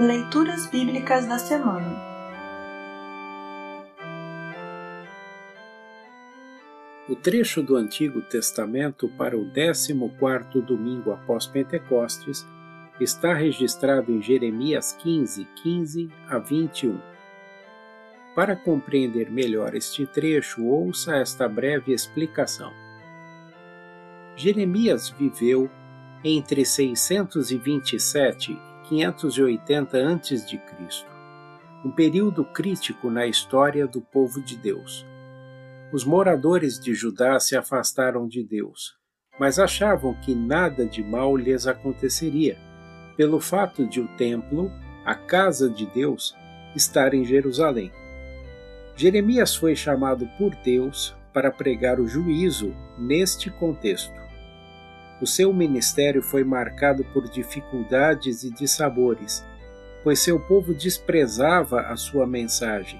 Leituras Bíblicas da Semana O trecho do Antigo Testamento para o 14º domingo após Pentecostes está registrado em Jeremias 15, 15 a 21. Para compreender melhor este trecho, ouça esta breve explicação. Jeremias viveu entre 627 580 a.C., um período crítico na história do povo de Deus. Os moradores de Judá se afastaram de Deus, mas achavam que nada de mal lhes aconteceria, pelo fato de o templo, a casa de Deus, estar em Jerusalém. Jeremias foi chamado por Deus para pregar o juízo neste contexto. O seu ministério foi marcado por dificuldades e dissabores, pois seu povo desprezava a sua mensagem.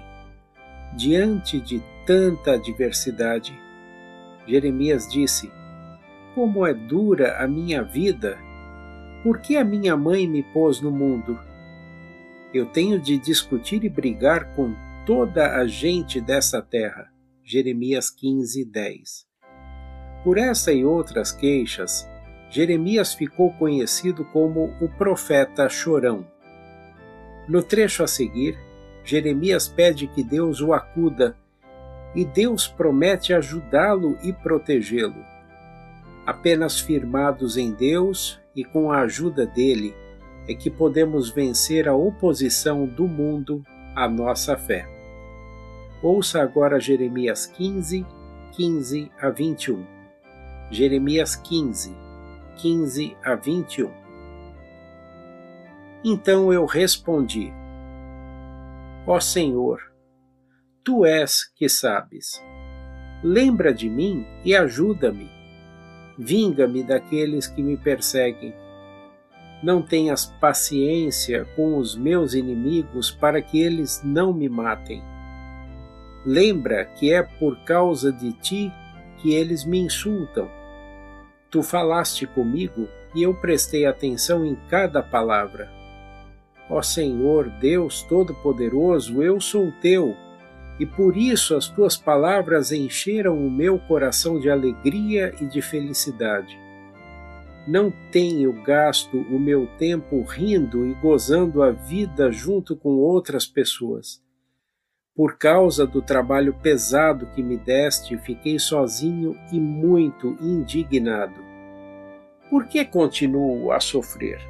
Diante de tanta adversidade, Jeremias disse: Como é dura a minha vida! Por que a minha mãe me pôs no mundo? Eu tenho de discutir e brigar com toda a gente dessa terra. Jeremias 15, 10. Por essa e outras queixas, Jeremias ficou conhecido como o profeta chorão. No trecho a seguir, Jeremias pede que Deus o acuda e Deus promete ajudá-lo e protegê-lo. Apenas firmados em Deus e com a ajuda dele é que podemos vencer a oposição do mundo à nossa fé. Ouça agora Jeremias 15, 15 a 21. Jeremias 15, 15 a 21. Então eu respondi: Ó Senhor, tu és que sabes. Lembra de mim e ajuda-me. Vinga-me daqueles que me perseguem. Não tenhas paciência com os meus inimigos para que eles não me matem. Lembra que é por causa de ti que eles me insultam Tu falaste comigo e eu prestei atenção em cada palavra. Ó Senhor, Deus Todo-Poderoso, eu sou teu, e por isso as tuas palavras encheram o meu coração de alegria e de felicidade. Não tenho gasto o meu tempo rindo e gozando a vida junto com outras pessoas. Por causa do trabalho pesado que me deste, fiquei sozinho e muito indignado. Por que continuo a sofrer?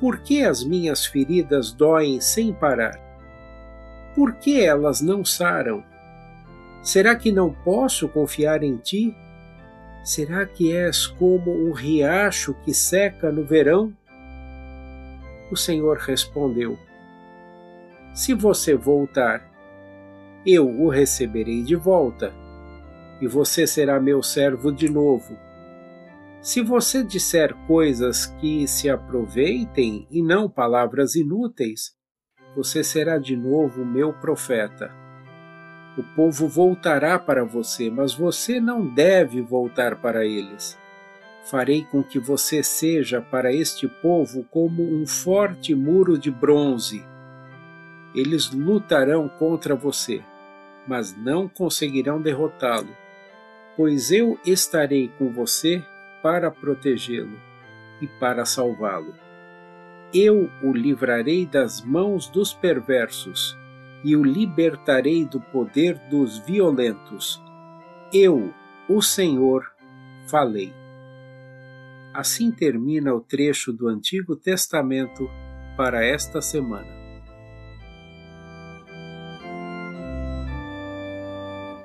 Por que as minhas feridas doem sem parar? Por que elas não saram? Será que não posso confiar em ti? Será que és como um riacho que seca no verão? O Senhor respondeu: Se você voltar, eu o receberei de volta, e você será meu servo de novo. Se você disser coisas que se aproveitem e não palavras inúteis, você será de novo meu profeta. O povo voltará para você, mas você não deve voltar para eles. Farei com que você seja para este povo como um forte muro de bronze. Eles lutarão contra você, mas não conseguirão derrotá-lo, pois eu estarei com você para protegê-lo e para salvá-lo. Eu o livrarei das mãos dos perversos e o libertarei do poder dos violentos. Eu, o Senhor, falei. Assim termina o trecho do Antigo Testamento para esta semana.